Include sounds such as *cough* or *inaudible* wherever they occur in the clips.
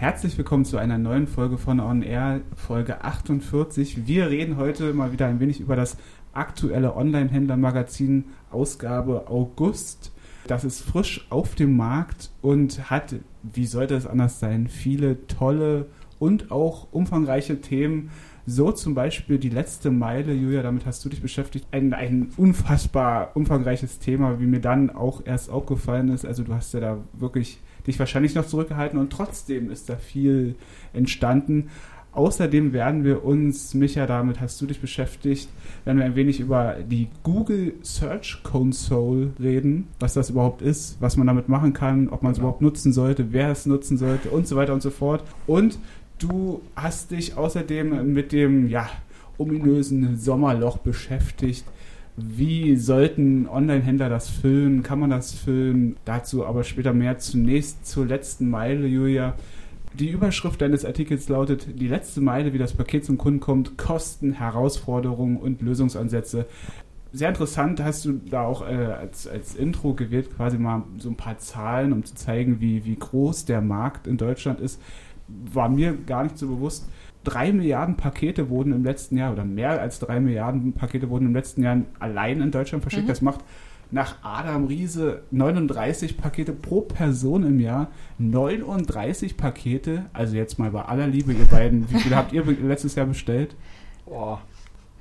Herzlich willkommen zu einer neuen Folge von On Air, Folge 48. Wir reden heute mal wieder ein wenig über das aktuelle Online-Händler-Magazin Ausgabe August. Das ist frisch auf dem Markt und hat, wie sollte es anders sein, viele tolle und auch umfangreiche Themen. So zum Beispiel die letzte Meile, Julia, damit hast du dich beschäftigt. Ein, ein unfassbar umfangreiches Thema, wie mir dann auch erst aufgefallen ist. Also du hast ja da wirklich dich wahrscheinlich noch zurückgehalten und trotzdem ist da viel entstanden. Außerdem werden wir uns, Micha, damit hast du dich beschäftigt, werden wir ein wenig über die Google Search Console reden, was das überhaupt ist, was man damit machen kann, ob man es genau. überhaupt nutzen sollte, wer es nutzen sollte und so weiter und so fort. Und du hast dich außerdem mit dem, ja, ominösen Sommerloch beschäftigt. Wie sollten Online-Händler das füllen? Kann man das füllen? Dazu aber später mehr. Zunächst zur letzten Meile, Julia. Die Überschrift deines Artikels lautet: Die letzte Meile, wie das Paket zum Kunden kommt, Kosten, Herausforderungen und Lösungsansätze. Sehr interessant, hast du da auch äh, als, als Intro gewählt, quasi mal so ein paar Zahlen, um zu zeigen, wie, wie groß der Markt in Deutschland ist. War mir gar nicht so bewusst. Drei Milliarden Pakete wurden im letzten Jahr, oder mehr als drei Milliarden Pakete wurden im letzten Jahr allein in Deutschland verschickt. Mhm. Das macht nach Adam Riese 39 Pakete pro Person im Jahr. 39 Pakete, also jetzt mal bei aller Liebe, ihr beiden, wie viele habt ihr letztes Jahr bestellt? Boah,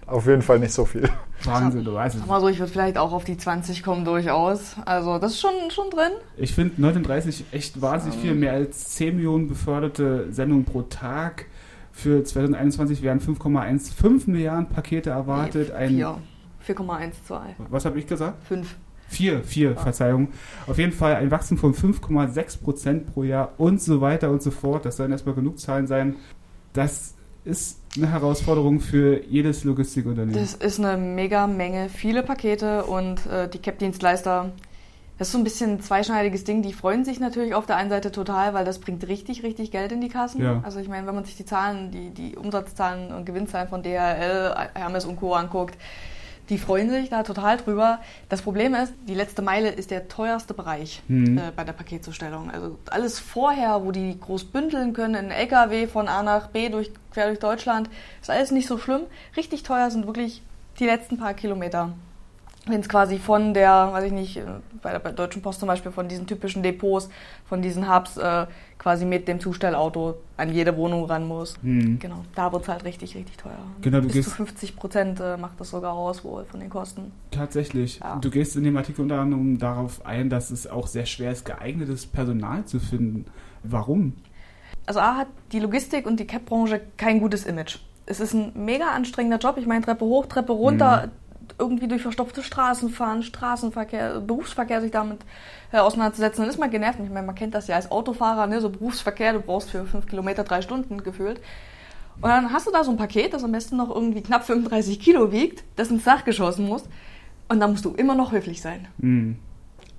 auf jeden Fall nicht so viel. Wahnsinn, du weißt es. Mal so, ich würde vielleicht auch auf die 20 kommen durchaus. Also das ist schon, schon drin. Ich finde 39 echt wahnsinnig viel, mehr als 10 Millionen beförderte Sendungen pro Tag. Für 2021 werden 5,15 Milliarden Pakete erwartet. Nee, 4,12. Was habe ich gesagt? 5. 4, 4, ah. Verzeihung. Auf jeden Fall ein Wachstum von 5,6 Prozent pro Jahr und so weiter und so fort. Das sollen erstmal genug Zahlen sein. Das ist eine Herausforderung für jedes Logistikunternehmen. Das ist eine mega Menge, viele Pakete und äh, die CAP-Dienstleister. Das ist so ein bisschen ein zweischneidiges Ding. Die freuen sich natürlich auf der einen Seite total, weil das bringt richtig, richtig Geld in die Kassen. Ja. Also ich meine, wenn man sich die Zahlen, die, die Umsatzzahlen und Gewinnzahlen von DHL, Hermes und Co. anguckt, die freuen sich da total drüber. Das Problem ist, die letzte Meile ist der teuerste Bereich mhm. äh, bei der Paketzustellung. Also alles vorher, wo die groß bündeln können, in LKW von A nach B durch, quer durch Deutschland, ist alles nicht so schlimm. Richtig teuer sind wirklich die letzten paar Kilometer wenn es quasi von der, weiß ich nicht, äh, bei der, Deutschen Post zum Beispiel, von diesen typischen Depots, von diesen Hubs äh, quasi mit dem Zustellauto an jede Wohnung ran muss. Mhm. Genau, da wird es halt richtig, richtig teuer. Genau, du Bis gehst zu 50 Prozent äh, macht das sogar aus wohl von den Kosten. Tatsächlich. Ja. Du gehst in dem Artikel unter anderem darauf ein, dass es auch sehr schwer ist, geeignetes Personal zu finden. Warum? Also A hat die Logistik und die CAP-Branche kein gutes Image. Es ist ein mega anstrengender Job. Ich meine, Treppe hoch, Treppe runter. Mhm irgendwie durch verstopfte Straßen fahren, Straßenverkehr, Berufsverkehr sich damit äh, auseinanderzusetzen, dann ist man genervt. Ich meine, man kennt das ja als Autofahrer, ne? so Berufsverkehr, du brauchst für fünf Kilometer drei Stunden gefühlt. Und dann hast du da so ein Paket, das am besten noch irgendwie knapp 35 Kilo wiegt, das ins Dach geschossen muss. Und dann musst du immer noch höflich sein. Mhm.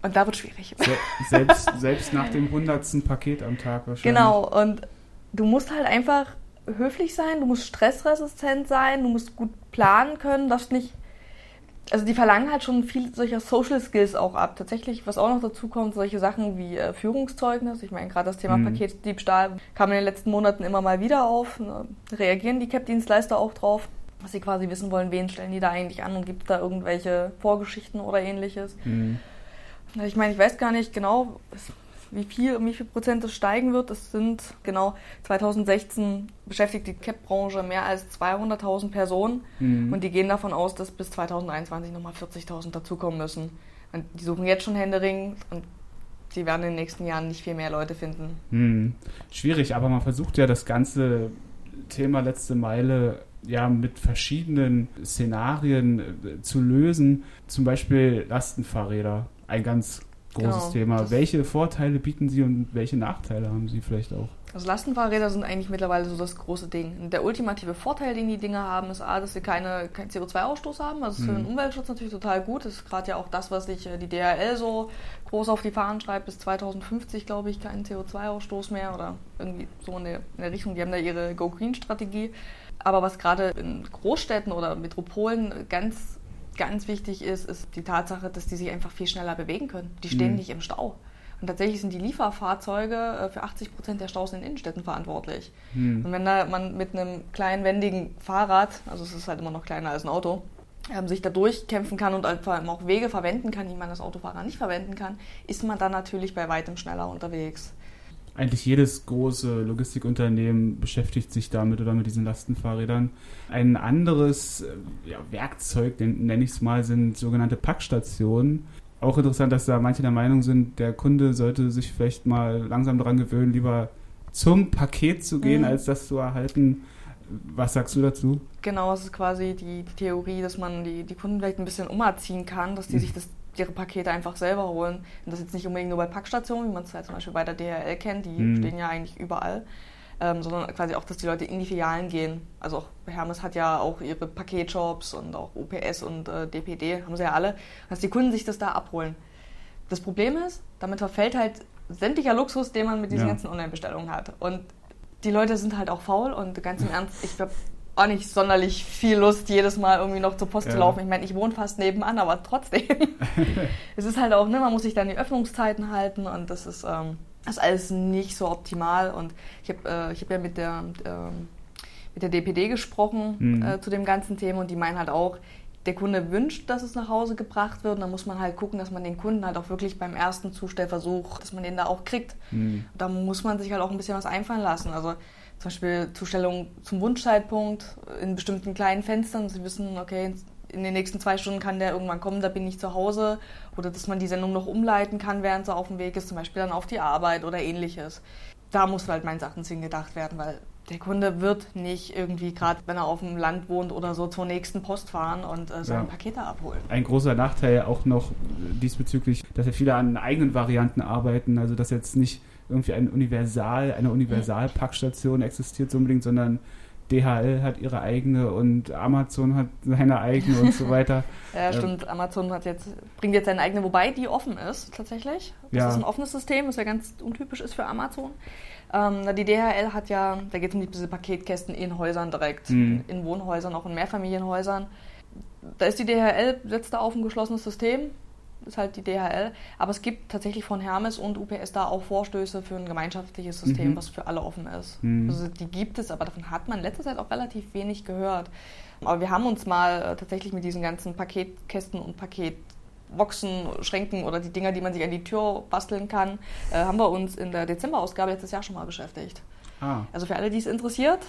Und da wird schwierig. Se selbst, selbst nach dem hundertsten Paket am Tag wahrscheinlich. Genau, und du musst halt einfach höflich sein, du musst stressresistent sein, du musst gut planen können, darfst nicht also die verlangen halt schon viel solcher Social Skills auch ab. Tatsächlich, was auch noch dazu kommt, solche Sachen wie äh, Führungszeugnis. Ich meine, gerade das Thema mhm. Paketdiebstahl kam in den letzten Monaten immer mal wieder auf. Ne? Reagieren die CAP-Dienstleister auch drauf? Was sie quasi wissen wollen, wen stellen die da eigentlich an und gibt es da irgendwelche Vorgeschichten oder ähnliches? Mhm. Ich meine, ich weiß gar nicht genau, wie viel, um wie viel Prozent es steigen wird. Es sind genau 2016 beschäftigt die CAP-Branche mehr als 200.000 Personen mhm. und die gehen davon aus, dass bis 2021 nochmal 40.000 dazukommen müssen. Und die suchen jetzt schon Händering und sie werden in den nächsten Jahren nicht viel mehr Leute finden. Mhm. Schwierig, aber man versucht ja das ganze Thema letzte Meile ja mit verschiedenen Szenarien äh, zu lösen. Zum Beispiel Lastenfahrräder. Ein ganz großes genau, Thema. Welche Vorteile bieten sie und welche Nachteile haben sie vielleicht auch? Also Lastenfahrräder sind eigentlich mittlerweile so das große Ding. Der ultimative Vorteil, den die Dinge haben, ist A, dass sie keine, keinen CO2-Ausstoß haben. Also ist für mhm. den Umweltschutz natürlich total gut. Das ist gerade ja auch das, was sich äh, die DHL so groß auf die Fahnen schreibt. Bis 2050, glaube ich, keinen CO2-Ausstoß mehr oder irgendwie so in der, in der Richtung. Die haben da ihre Go-Green-Strategie. Aber was gerade in Großstädten oder Metropolen ganz ganz wichtig ist, ist die Tatsache, dass die sich einfach viel schneller bewegen können. Die stehen mhm. nicht im Stau. Und tatsächlich sind die Lieferfahrzeuge äh, für 80 Prozent der Staus in den Innenstädten verantwortlich. Hm. Und wenn da man mit einem kleinen, wendigen Fahrrad, also es ist halt immer noch kleiner als ein Auto, ähm, sich da durchkämpfen kann und vor allem auch Wege verwenden kann, die man als Autofahrer nicht verwenden kann, ist man dann natürlich bei weitem schneller unterwegs. Eigentlich jedes große Logistikunternehmen beschäftigt sich damit oder mit diesen Lastenfahrrädern. Ein anderes äh, ja, Werkzeug, nenne ich es mal, sind sogenannte Packstationen. Auch interessant, dass da manche der Meinung sind, der Kunde sollte sich vielleicht mal langsam daran gewöhnen, lieber zum Paket zu gehen, mhm. als das zu erhalten. Was sagst du dazu? Genau, es ist quasi die, die, Theorie, dass man die, die Kunden vielleicht ein bisschen umerziehen kann, dass die mhm. sich das, ihre Pakete einfach selber holen. Und das jetzt nicht unbedingt nur bei Packstationen, wie man es halt zum Beispiel bei der DHL kennt, die mhm. stehen ja eigentlich überall, ähm, sondern quasi auch, dass die Leute in die Filialen gehen. Also auch Hermes hat ja auch ihre Paketshops und auch UPS und äh, DPD, haben sie ja alle, dass die Kunden sich das da abholen. Das Problem ist, damit verfällt halt sämtlicher Luxus, den man mit diesen ja. ganzen Online-Bestellungen hat. Und die Leute sind halt auch faul und ganz im *laughs* Ernst, ich habe auch nicht sonderlich viel Lust, jedes Mal irgendwie noch zur Post ja. zu laufen. Ich meine, ich wohne fast nebenan, aber trotzdem. *laughs* es ist halt auch, ne, man muss sich dann die Öffnungszeiten halten und das ist, ähm, das ist alles nicht so optimal. Und ich habe äh, hab ja mit der, ähm, mit der DPD gesprochen mhm. äh, zu dem ganzen Thema und die meinen halt auch, der Kunde wünscht, dass es nach Hause gebracht wird. Und dann muss man halt gucken, dass man den Kunden halt auch wirklich beim ersten Zustellversuch, dass man den da auch kriegt. Mhm. Da muss man sich halt auch ein bisschen was einfallen lassen. Also zum Beispiel Zustellung zum Wunschzeitpunkt in bestimmten kleinen Fenstern. Sie wissen, okay, in den nächsten zwei Stunden kann der irgendwann kommen, da bin ich zu Hause. Oder dass man die Sendung noch umleiten kann, während sie auf dem Weg ist, zum Beispiel dann auf die Arbeit oder ähnliches. Da muss halt meines Erachtens hingedacht werden, weil der Kunde wird nicht irgendwie, gerade wenn er auf dem Land wohnt oder so, zur nächsten Post fahren und äh, seine ja. Pakete abholen. Ein großer Nachteil auch noch diesbezüglich, dass ja viele an eigenen Varianten arbeiten, also dass jetzt nicht irgendwie ein Universal, eine Universalpackstation existiert so unbedingt, sondern DHL hat ihre eigene und Amazon hat seine eigene und so weiter. *laughs* ja, ähm, stimmt. Amazon hat jetzt, bringt jetzt seine eigene, wobei die offen ist tatsächlich. Das ja. ist ein offenes System, was ja ganz untypisch ist für Amazon. Ähm, die DHL hat ja, da geht es um diese Paketkästen in Häusern direkt, mhm. in Wohnhäusern, auch in Mehrfamilienhäusern. Da ist die DHL, setzt da auf ein geschlossenes System, ist halt die DHL. Aber es gibt tatsächlich von Hermes und UPS da auch Vorstöße für ein gemeinschaftliches System, mhm. was für alle offen ist. Mhm. Also die gibt es, aber davon hat man in letzter Zeit auch relativ wenig gehört. Aber wir haben uns mal äh, tatsächlich mit diesen ganzen Paketkästen und Paketboxen, Schränken oder die Dinger, die man sich an die Tür basteln kann, äh, haben wir uns in der Dezemberausgabe letztes Jahr schon mal beschäftigt. Ah. Also für alle, die es interessiert,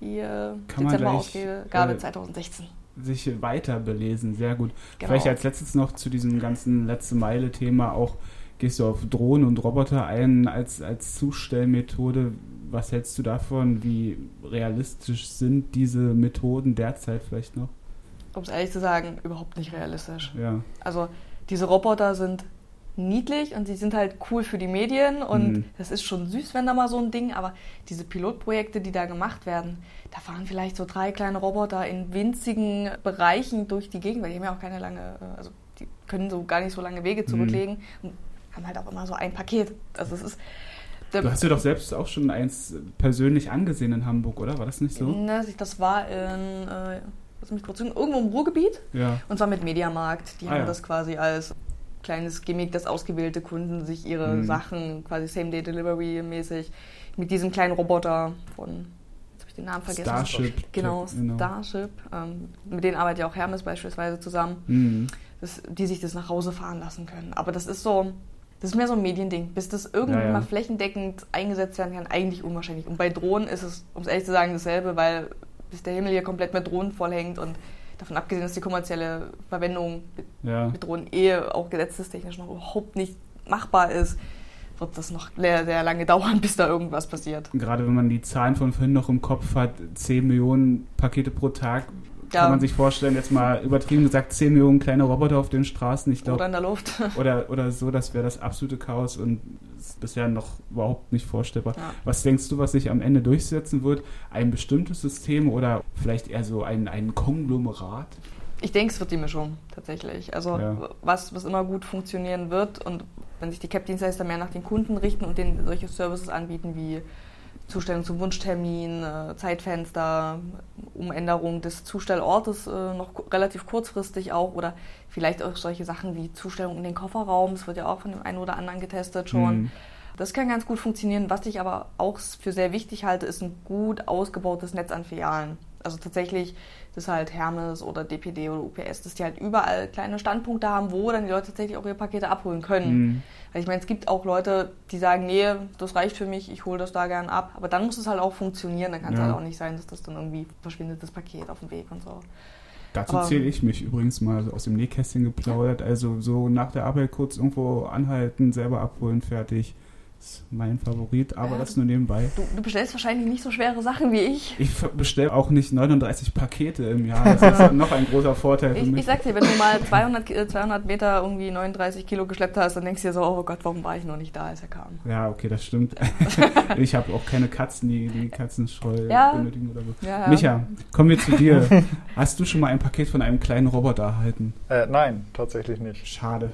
die äh, Dezemberausgabe äh, 2016 sich weiter belesen. Sehr gut. Genau. Vielleicht als letztes noch zu diesem ganzen letzte Meile-Thema auch gehst du auf Drohnen und Roboter ein als, als Zustellmethode. Was hältst du davon? Wie realistisch sind diese Methoden derzeit vielleicht noch? Um es ehrlich zu sagen, überhaupt nicht realistisch. Ja. Also diese Roboter sind niedlich und sie sind halt cool für die Medien und mhm. das ist schon süß, wenn da mal so ein Ding, aber diese Pilotprojekte, die da gemacht werden, da fahren vielleicht so drei kleine Roboter in winzigen Bereichen durch die Gegend, weil die haben ja auch keine lange, äh, also die können so gar nicht so lange Wege mhm. zurücklegen mhm. und haben halt auch immer so ein Paket. Also es ist Du hast ja doch selbst auch schon eins persönlich angesehen in Hamburg, oder? War das nicht so? Ne, das war in, äh, lass mich kurz sagen, irgendwo im Ruhrgebiet. Ja. Und zwar mit Mediamarkt. Die ah, haben ja. das quasi als kleines Gimmick, dass ausgewählte Kunden sich ihre mhm. Sachen quasi Same-Day-Delivery-mäßig mit diesem kleinen Roboter von, jetzt habe ich den Namen vergessen. Starship. Genau, genau. Starship. Ähm, mit denen arbeitet ja auch Hermes beispielsweise zusammen, mhm. dass, die sich das nach Hause fahren lassen können. Aber das ist so, das ist mehr so ein Mediending. Bis das irgendwie ja, ja. mal flächendeckend eingesetzt werden kann, eigentlich unwahrscheinlich. Und bei Drohnen ist es, um es ehrlich zu sagen, dasselbe, weil bis der Himmel hier komplett mit Drohnen vollhängt und davon abgesehen, dass die kommerzielle Verwendung mit, ja. mit Drohnen eh auch gesetzestechnisch noch überhaupt nicht machbar ist, wird das noch sehr, sehr lange *laughs* dauern, bis da irgendwas passiert. Gerade wenn man die Zahlen von vorhin noch im Kopf hat, 10 Millionen Pakete pro Tag, ja. kann man sich vorstellen, jetzt mal übertrieben gesagt, 10 Millionen kleine Roboter auf den Straßen. Ich glaub, oder in der Luft. *laughs* oder, oder so, das wäre das absolute Chaos und ist bisher noch überhaupt nicht vorstellbar. Ja. Was denkst du, was sich am Ende durchsetzen wird? Ein bestimmtes System oder vielleicht eher so ein, ein Konglomerat? Ich denke, es wird die Mischung tatsächlich. Also ja. was, was immer gut funktionieren wird und wenn sich die CAP-Dienstleister mehr nach den Kunden richten und denen solche Services anbieten wie Zustellung zum Wunschtermin, äh, Zeitfenster, Umänderung des Zustellortes äh, noch relativ kurzfristig auch oder vielleicht auch solche Sachen wie Zustellung in den Kofferraum. Das wird ja auch von dem einen oder anderen getestet schon. Mhm. Das kann ganz gut funktionieren. Was ich aber auch für sehr wichtig halte, ist ein gut ausgebautes Netz an Filialen. Also tatsächlich, dass halt Hermes oder DPD oder UPS, dass die halt überall kleine Standpunkte haben, wo dann die Leute tatsächlich auch ihre Pakete abholen können. Mhm. Weil ich meine, es gibt auch Leute, die sagen, nee, das reicht für mich, ich hole das da gern ab. Aber dann muss es halt auch funktionieren. Dann kann es ja. halt auch nicht sein, dass das dann irgendwie verschwindet, das Paket auf dem Weg und so. Dazu zähle ich mich übrigens mal aus dem Nähkästchen geplaudert. Also so nach der Arbeit kurz irgendwo anhalten, selber abholen, fertig ist mein Favorit, aber ja. das nur nebenbei. Du, du, bestellst wahrscheinlich nicht so schwere Sachen wie ich. Ich bestelle auch nicht 39 Pakete im Jahr. Das *laughs* ist noch ein großer Vorteil für ich, mich. Ich sag dir, wenn du mal 200, 200 Meter irgendwie 39 Kilo geschleppt hast, dann denkst du dir so, oh Gott, warum war ich noch nicht da, als er kam? Ja, okay, das stimmt. *laughs* ich habe auch keine Katzen, die die Katzenscheu ja. benötigen oder so. Ja, Micha, kommen wir zu dir. *laughs* Hast du schon mal ein Paket von einem kleinen Roboter erhalten? Äh, nein, tatsächlich nicht. Schade.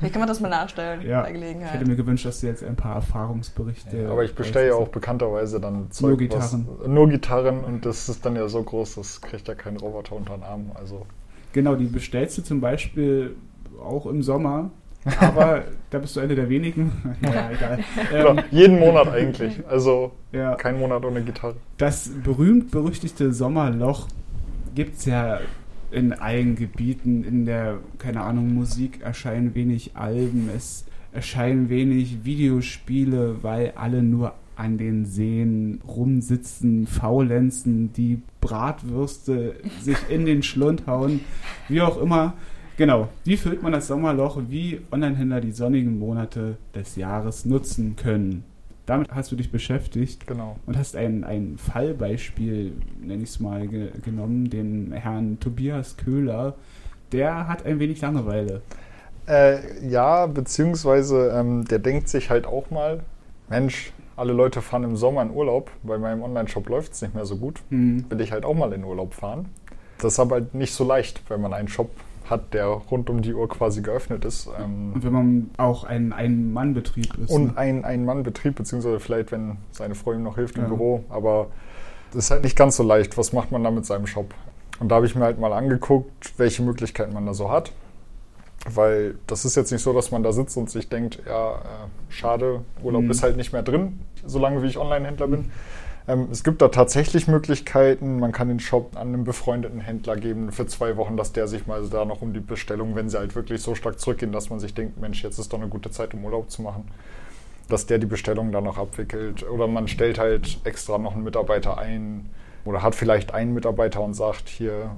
Wie kann man das mal nachstellen ja. bei Gelegenheit? Ich hätte mir gewünscht, dass du jetzt ein paar Erfahrungsberichte. Ja, aber ich bestelle ja auch bekannterweise dann Zeug, nur Gitarren. Was, nur Gitarren und das ist dann ja so groß, das kriegt ja kein Roboter unter den Arm. Also. Genau, die bestellst du zum Beispiel auch im Sommer. Aber *laughs* da bist du eine der wenigen. *laughs* naja, egal. Ähm, jeden Monat eigentlich. Also ja. kein Monat ohne Gitarre. Das berühmt-berüchtigte Sommerloch gibt es ja in allen Gebieten. In der, keine Ahnung, Musik erscheinen wenig Alben. Es erscheinen wenig Videospiele, weil alle nur an den Seen rumsitzen, faulenzen, die Bratwürste sich in den Schlund hauen, wie auch immer. Genau, wie füllt man das Sommerloch, wie Onlinehändler die sonnigen Monate des Jahres nutzen können. Damit hast du dich beschäftigt genau. und hast ein, ein Fallbeispiel, nenne ich es mal, ge genommen, den Herrn Tobias Köhler. Der hat ein wenig Langeweile. Äh, ja, beziehungsweise ähm, der denkt sich halt auch mal, Mensch, alle Leute fahren im Sommer in Urlaub, bei meinem Online-Shop läuft es nicht mehr so gut, mhm. will ich halt auch mal in Urlaub fahren. Das ist aber halt nicht so leicht, wenn man einen Shop hat, der rund um die Uhr quasi geöffnet ist. Ähm und wenn man auch ein Ein-Mann-Betrieb ist. Und ne? ein Ein-Mann-Betrieb, beziehungsweise vielleicht, wenn seine Frau ihm noch hilft im ja. Büro. Aber das ist halt nicht ganz so leicht. Was macht man da mit seinem Shop? Und da habe ich mir halt mal angeguckt, welche Möglichkeiten man da so hat. Weil das ist jetzt nicht so, dass man da sitzt und sich denkt, ja, äh, schade, Urlaub mhm. ist halt nicht mehr drin, solange wie ich Online-Händler bin. Ähm, es gibt da tatsächlich Möglichkeiten. Man kann den Shop an einen befreundeten Händler geben für zwei Wochen, dass der sich mal da noch um die Bestellung, wenn sie halt wirklich so stark zurückgehen, dass man sich denkt, Mensch, jetzt ist doch eine gute Zeit, um Urlaub zu machen, dass der die Bestellung dann noch abwickelt. Oder man stellt halt extra noch einen Mitarbeiter ein oder hat vielleicht einen Mitarbeiter und sagt, hier,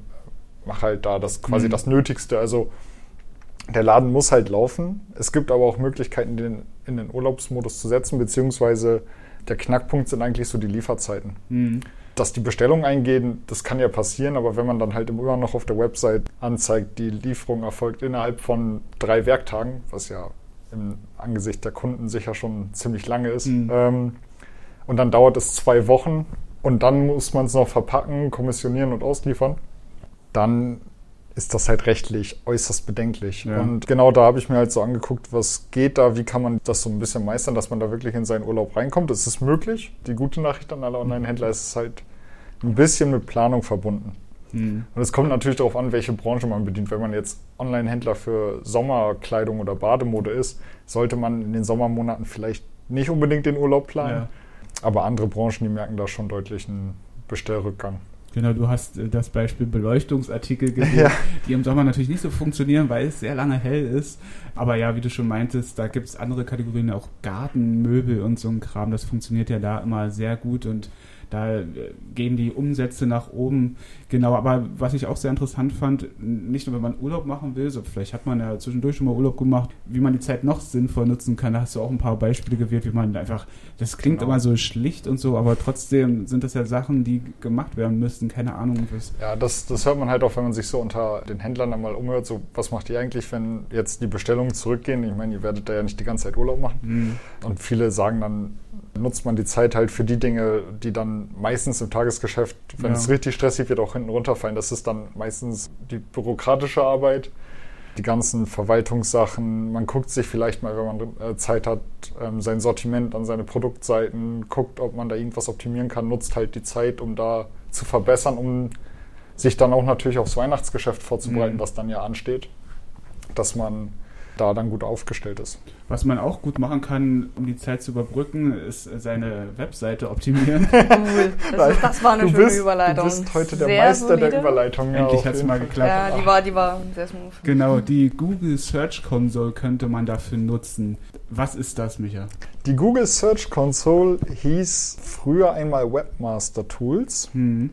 mach halt da das quasi mhm. das Nötigste. Also der Laden muss halt laufen. Es gibt aber auch Möglichkeiten, den in den Urlaubsmodus zu setzen, beziehungsweise der Knackpunkt sind eigentlich so die Lieferzeiten. Mhm. Dass die Bestellungen eingehen, das kann ja passieren, aber wenn man dann halt immer noch auf der Website anzeigt, die Lieferung erfolgt innerhalb von drei Werktagen, was ja im Angesicht der Kunden sicher schon ziemlich lange ist, mhm. ähm, und dann dauert es zwei Wochen und dann muss man es noch verpacken, kommissionieren und ausliefern, dann ist das halt rechtlich äußerst bedenklich. Ja. Und genau da habe ich mir halt so angeguckt, was geht da, wie kann man das so ein bisschen meistern, dass man da wirklich in seinen Urlaub reinkommt. Es ist möglich. Die gute Nachricht an alle Online-Händler ist es halt ein bisschen mit Planung verbunden. Mhm. Und es kommt natürlich darauf an, welche Branche man bedient. Wenn man jetzt Online-Händler für Sommerkleidung oder Bademode ist, sollte man in den Sommermonaten vielleicht nicht unbedingt den Urlaub planen. Ja. Aber andere Branchen, die merken da schon deutlich einen Bestellrückgang. Genau, du hast äh, das Beispiel Beleuchtungsartikel gesehen, ja. die im Sommer natürlich nicht so funktionieren, weil es sehr lange hell ist. Aber ja, wie du schon meintest, da gibt es andere Kategorien, auch Gartenmöbel und so ein Kram. Das funktioniert ja da immer sehr gut und da äh, gehen die Umsätze nach oben. Genau, aber was ich auch sehr interessant fand, nicht nur wenn man Urlaub machen will, so vielleicht hat man ja zwischendurch schon mal Urlaub gemacht, wie man die Zeit noch sinnvoll nutzen kann. Da hast du auch ein paar Beispiele gewählt, wie man einfach, das klingt genau. immer so schlicht und so, aber trotzdem sind das ja Sachen, die gemacht werden müssten. Keine Ahnung. Was ja, das, das hört man halt auch, wenn man sich so unter den Händlern einmal umhört. So, was macht ihr eigentlich, wenn jetzt die Bestellungen zurückgehen? Ich meine, ihr werdet da ja nicht die ganze Zeit Urlaub machen. Mhm. Und viele sagen dann, nutzt man die Zeit halt für die Dinge, die dann meistens im Tagesgeschäft, wenn ja. es richtig stressig wird, auch hinten runterfallen. Das ist dann meistens die bürokratische Arbeit. die ganzen Verwaltungssachen. Man guckt sich vielleicht mal, wenn man äh, Zeit hat, ähm, sein Sortiment an seine Produktseiten, guckt, ob man da irgendwas optimieren kann, nutzt halt die Zeit, um da zu verbessern, um sich dann auch natürlich aufs Weihnachtsgeschäft vorzubereiten, mhm. was dann ja ansteht, dass man da dann gut aufgestellt ist. Was man auch gut machen kann, um die Zeit zu überbrücken, ist seine Webseite optimieren. *laughs* Cool. Das, *laughs* das war eine du schöne bist, Überleitung. Du bist heute der Sehr Meister solide. der Überleitung. Ja, Endlich hat es mal geklappt. Ja, die war, die war sehr smooth. Genau, die Google Search Console könnte man dafür nutzen. Was ist das, Micha? Die Google Search Console hieß früher einmal Webmaster Tools. Hm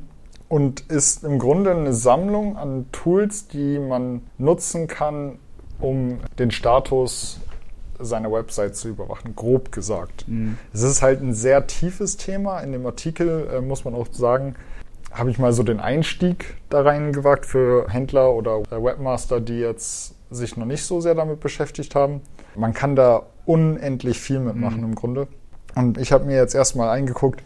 und ist im Grunde eine Sammlung an Tools, die man nutzen kann, um den Status seiner Website zu überwachen, grob gesagt. Mhm. Es ist halt ein sehr tiefes Thema. In dem Artikel äh, muss man auch sagen, habe ich mal so den Einstieg da rein gewagt für Händler oder Webmaster, die jetzt sich noch nicht so sehr damit beschäftigt haben. Man kann da unendlich viel mitmachen mhm. im Grunde. Und ich habe mir jetzt erstmal eingeguckt,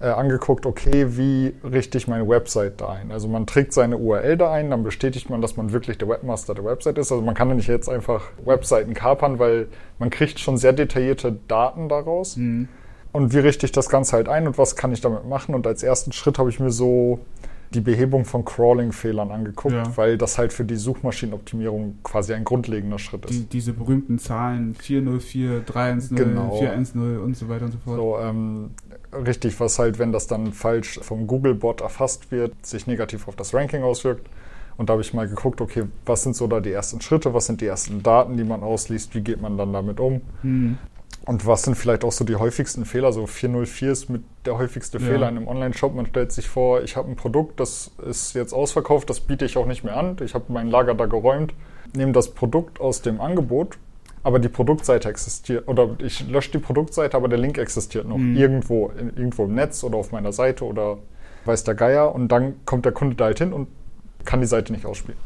äh, angeguckt, okay, wie richte ich meine Website da ein? Also man trägt seine URL da ein, dann bestätigt man, dass man wirklich der Webmaster der Website ist. Also man kann ja nicht jetzt einfach Webseiten kapern, weil man kriegt schon sehr detaillierte Daten daraus. Mhm. Und wie richte ich das Ganze halt ein und was kann ich damit machen? Und als ersten Schritt habe ich mir so die Behebung von Crawling-Fehlern angeguckt, ja. weil das halt für die Suchmaschinenoptimierung quasi ein grundlegender Schritt ist. Die, diese berühmten Zahlen 404, 310, genau. 410 und so weiter und so fort. So, ähm, richtig, was halt, wenn das dann falsch vom Google-Bot erfasst wird, sich negativ auf das Ranking auswirkt. Und da habe ich mal geguckt, okay, was sind so da die ersten Schritte, was sind die ersten Daten, die man ausliest, wie geht man dann damit um? Mhm. Und was sind vielleicht auch so die häufigsten Fehler? So 404 ist mit der häufigste ja. Fehler in einem Online-Shop. Man stellt sich vor, ich habe ein Produkt, das ist jetzt ausverkauft, das biete ich auch nicht mehr an. Ich habe mein Lager da geräumt, nehme das Produkt aus dem Angebot, aber die Produktseite existiert. Oder ich lösche die Produktseite, aber der Link existiert noch mhm. irgendwo, in, irgendwo im Netz oder auf meiner Seite oder weiß der Geier. Und dann kommt der Kunde da halt hin und kann die Seite nicht ausspielen.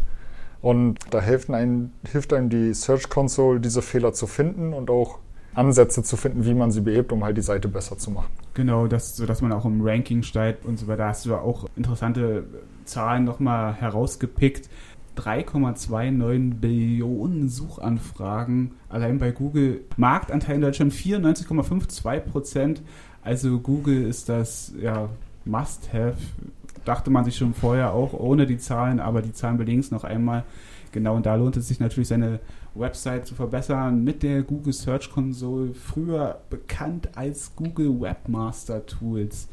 Und da hilft einem, hilft einem die Search Console, diese Fehler zu finden und auch Ansätze zu finden, wie man sie behebt, um halt die Seite besser zu machen. Genau, das, sodass man auch im Ranking steigt und so weiter. Da hast du ja auch interessante Zahlen nochmal herausgepickt. 3,29 Billionen Suchanfragen allein bei Google. Marktanteil in Deutschland 94,52 Prozent. Also Google ist das ja Must-Have. Dachte man sich schon vorher auch ohne die Zahlen, aber die Zahlen belegen es noch einmal. Genau, und da lohnt es sich natürlich, seine Website zu verbessern mit der Google Search Console, früher bekannt als Google Webmaster Tools.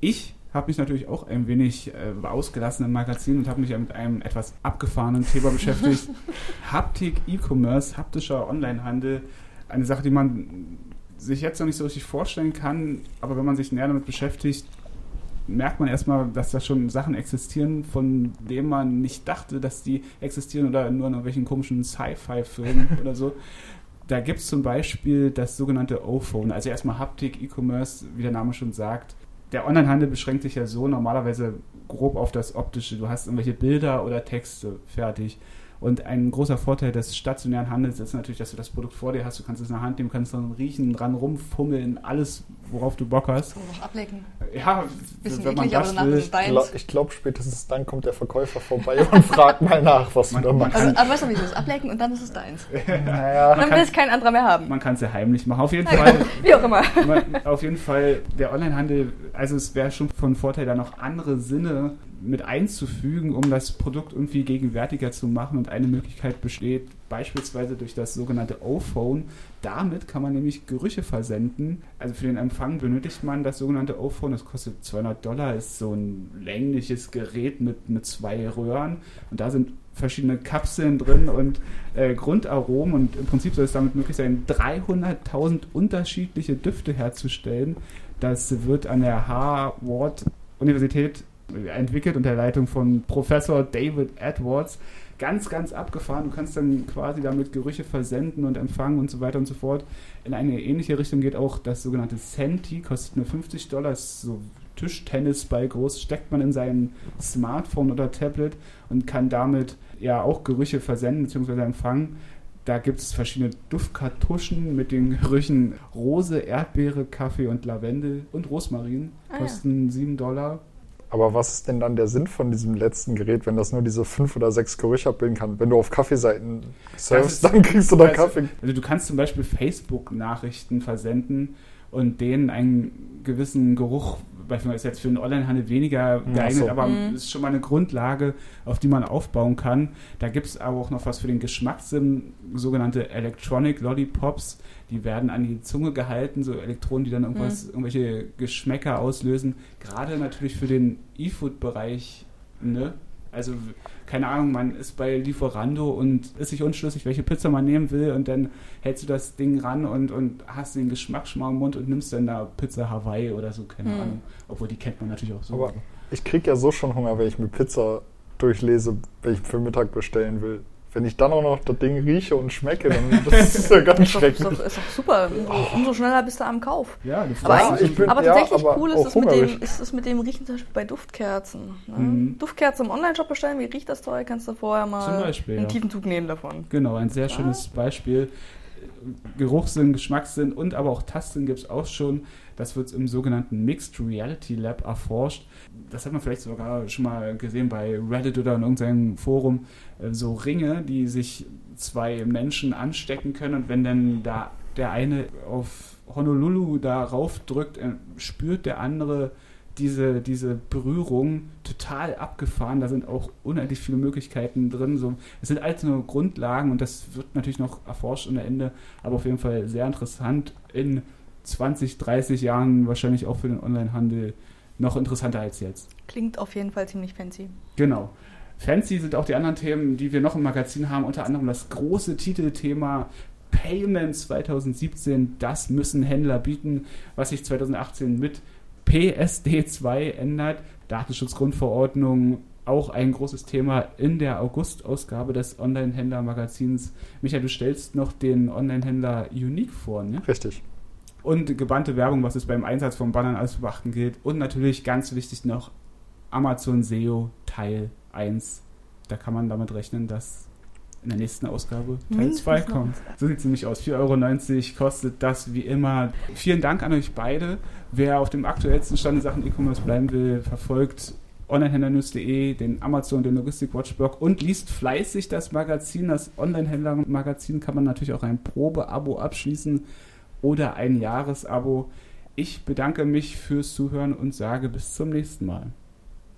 Ich habe mich natürlich auch ein wenig äh, ausgelassen im Magazin und habe mich mit einem etwas abgefahrenen Thema beschäftigt. *laughs* Haptik E-Commerce, haptischer Onlinehandel, eine Sache, die man sich jetzt noch nicht so richtig vorstellen kann, aber wenn man sich näher damit beschäftigt, merkt man erstmal, dass da schon Sachen existieren, von denen man nicht dachte, dass die existieren oder nur in irgendwelchen komischen Sci-Fi-Filmen *laughs* oder so. Da gibt es zum Beispiel das sogenannte O-Phone, also erstmal Haptik, E-Commerce, wie der Name schon sagt. Der Onlinehandel beschränkt sich ja so normalerweise grob auf das Optische. Du hast irgendwelche Bilder oder Texte fertig. Und ein großer Vorteil des stationären Handels ist natürlich, dass du das Produkt vor dir hast. Du kannst es in der Hand nehmen, kannst dann riechen, dran rumfummeln, alles, worauf du Bock hast. Noch ablecken. Ja, Bisschen wenn man das will. Ich glaube, spätestens dann kommt der Verkäufer vorbei *laughs* und fragt mal nach, was man, du da machst. Also, aber weißt du, wie es ist? Ablecken und dann ist es deins. *laughs* naja. Dann will es kein anderer mehr haben. Man kann es ja heimlich machen. Auf jeden Fall. wie auch immer. auf jeden Fall, der Onlinehandel, also es wäre schon von Vorteil, da noch andere Sinne mit einzufügen, um das Produkt irgendwie gegenwärtiger zu machen. Und eine Möglichkeit besteht beispielsweise durch das sogenannte O-Phone. Damit kann man nämlich Gerüche versenden. Also für den Empfang benötigt man das sogenannte O-Phone. Das kostet 200 Dollar, ist so ein längliches Gerät mit, mit zwei Röhren. Und da sind verschiedene Kapseln drin und äh, Grundaromen. Und im Prinzip soll es damit möglich sein, 300.000 unterschiedliche Düfte herzustellen. Das wird an der Harvard Universität entwickelt unter der Leitung von Professor David Edwards. Ganz, ganz abgefahren. Du kannst dann quasi damit Gerüche versenden und empfangen und so weiter und so fort. In eine ähnliche Richtung geht auch das sogenannte Senti, kostet nur 50 Dollar, ist so Tischtennisball groß, steckt man in sein Smartphone oder Tablet und kann damit ja auch Gerüche versenden bzw. empfangen. Da gibt es verschiedene Duftkartuschen mit den Gerüchen Rose, Erdbeere, Kaffee und Lavendel und Rosmarin. Kosten ah, ja. 7 Dollar Aber was ist denn dann der Sinn von diesem letzten Gerät, wenn das nur diese fünf oder sechs Gerüche abbilden kann? Wenn du auf Kaffeeseiten surfst, dann kriegst du da also, Kaffee. Also du kannst zum Beispiel Facebook-Nachrichten versenden und denen einen gewissen Geruch, weil ist jetzt für den Onlinehandel weniger geeignet, so. aber mhm. ist schon mal eine Grundlage, auf die man aufbauen kann. Da gibt es aber auch noch was für den Geschmackssinn, sogenannte Electronic Lollipops. Die werden an die Zunge gehalten, so Elektronen, die dann irgendwas, mhm. irgendwelche Geschmäcker auslösen. Gerade natürlich für den E-Food-Bereich, ne? Also, keine Ahnung, man ist bei Lieferando und ist sich unschlüssig, welche Pizza man nehmen will und dann hältst du das Ding ran und, und hast den Geschmack schon mal im Mund und nimmst dann da Pizza Hawaii oder so, keine hm. Ahnung. Obwohl, die kennt man natürlich auch so. Aber ich krieg ja so schon Hunger, wenn ich mir Pizza durchlese, wenn ich für Mittag bestellen will. Wenn ich dann auch noch das Ding rieche und schmecke, dann *laughs* das ist ja ganz schrecklich. Ist doch, ist doch super. Oh. Umso schneller bist du am Kauf. Ja, du aber, bin, aber tatsächlich ja, aber cool ist es, mit dem, ist es mit dem Riechen zum Beispiel bei Duftkerzen. Ne? Mhm. Duftkerzen im Online-Shop bestellen, wie riecht das toll? Kannst du vorher mal Beispiel, einen ja. tiefen Zug nehmen davon. Genau, ein sehr schönes Beispiel. Geruchssinn, Geschmackssinn und aber auch Tastsinn gibt es auch schon. Das wird im sogenannten Mixed Reality Lab erforscht. Das hat man vielleicht sogar schon mal gesehen bei Reddit oder in irgendeinem Forum. Äh, so Ringe, die sich zwei Menschen anstecken können und wenn dann da der eine auf Honolulu darauf drückt, äh, spürt der andere diese, diese Berührung total abgefahren. Da sind auch unendlich viele Möglichkeiten drin. So, es sind alles nur Grundlagen und das wird natürlich noch erforscht ohne Ende, aber auf jeden Fall sehr interessant in 20, 30 Jahren wahrscheinlich auch für den Onlinehandel noch interessanter als jetzt. Klingt auf jeden Fall ziemlich fancy. Genau. Fancy sind auch die anderen Themen, die wir noch im Magazin haben, unter anderem das große Titelthema Payment 2017. Das müssen Händler bieten, was sich 2018 mit PSD2 ändert. Datenschutzgrundverordnung auch ein großes Thema in der August-Ausgabe des Online-Händler-Magazins. Michael, du stellst noch den Online-Händler Unique vor, ne? Richtig und gebannte Werbung, was es beim Einsatz von Bannern alles zu beachten gilt. Und natürlich ganz wichtig noch Amazon SEO Teil 1. Da kann man damit rechnen, dass in der nächsten Ausgabe Teil 2 kommt. So sieht es nämlich aus. 4,90 Euro kostet das wie immer. Vielen Dank an euch beide. Wer auf dem aktuellsten Stand in Sachen E-Commerce bleiben will, verfolgt onlinehändlernews.de, den Amazon, den Logistik Watchblog und liest fleißig das Magazin. Das Online-Händler-Magazin kann man natürlich auch ein Probe-Abo abschließen oder ein Jahresabo. Ich bedanke mich fürs Zuhören und sage bis zum nächsten Mal.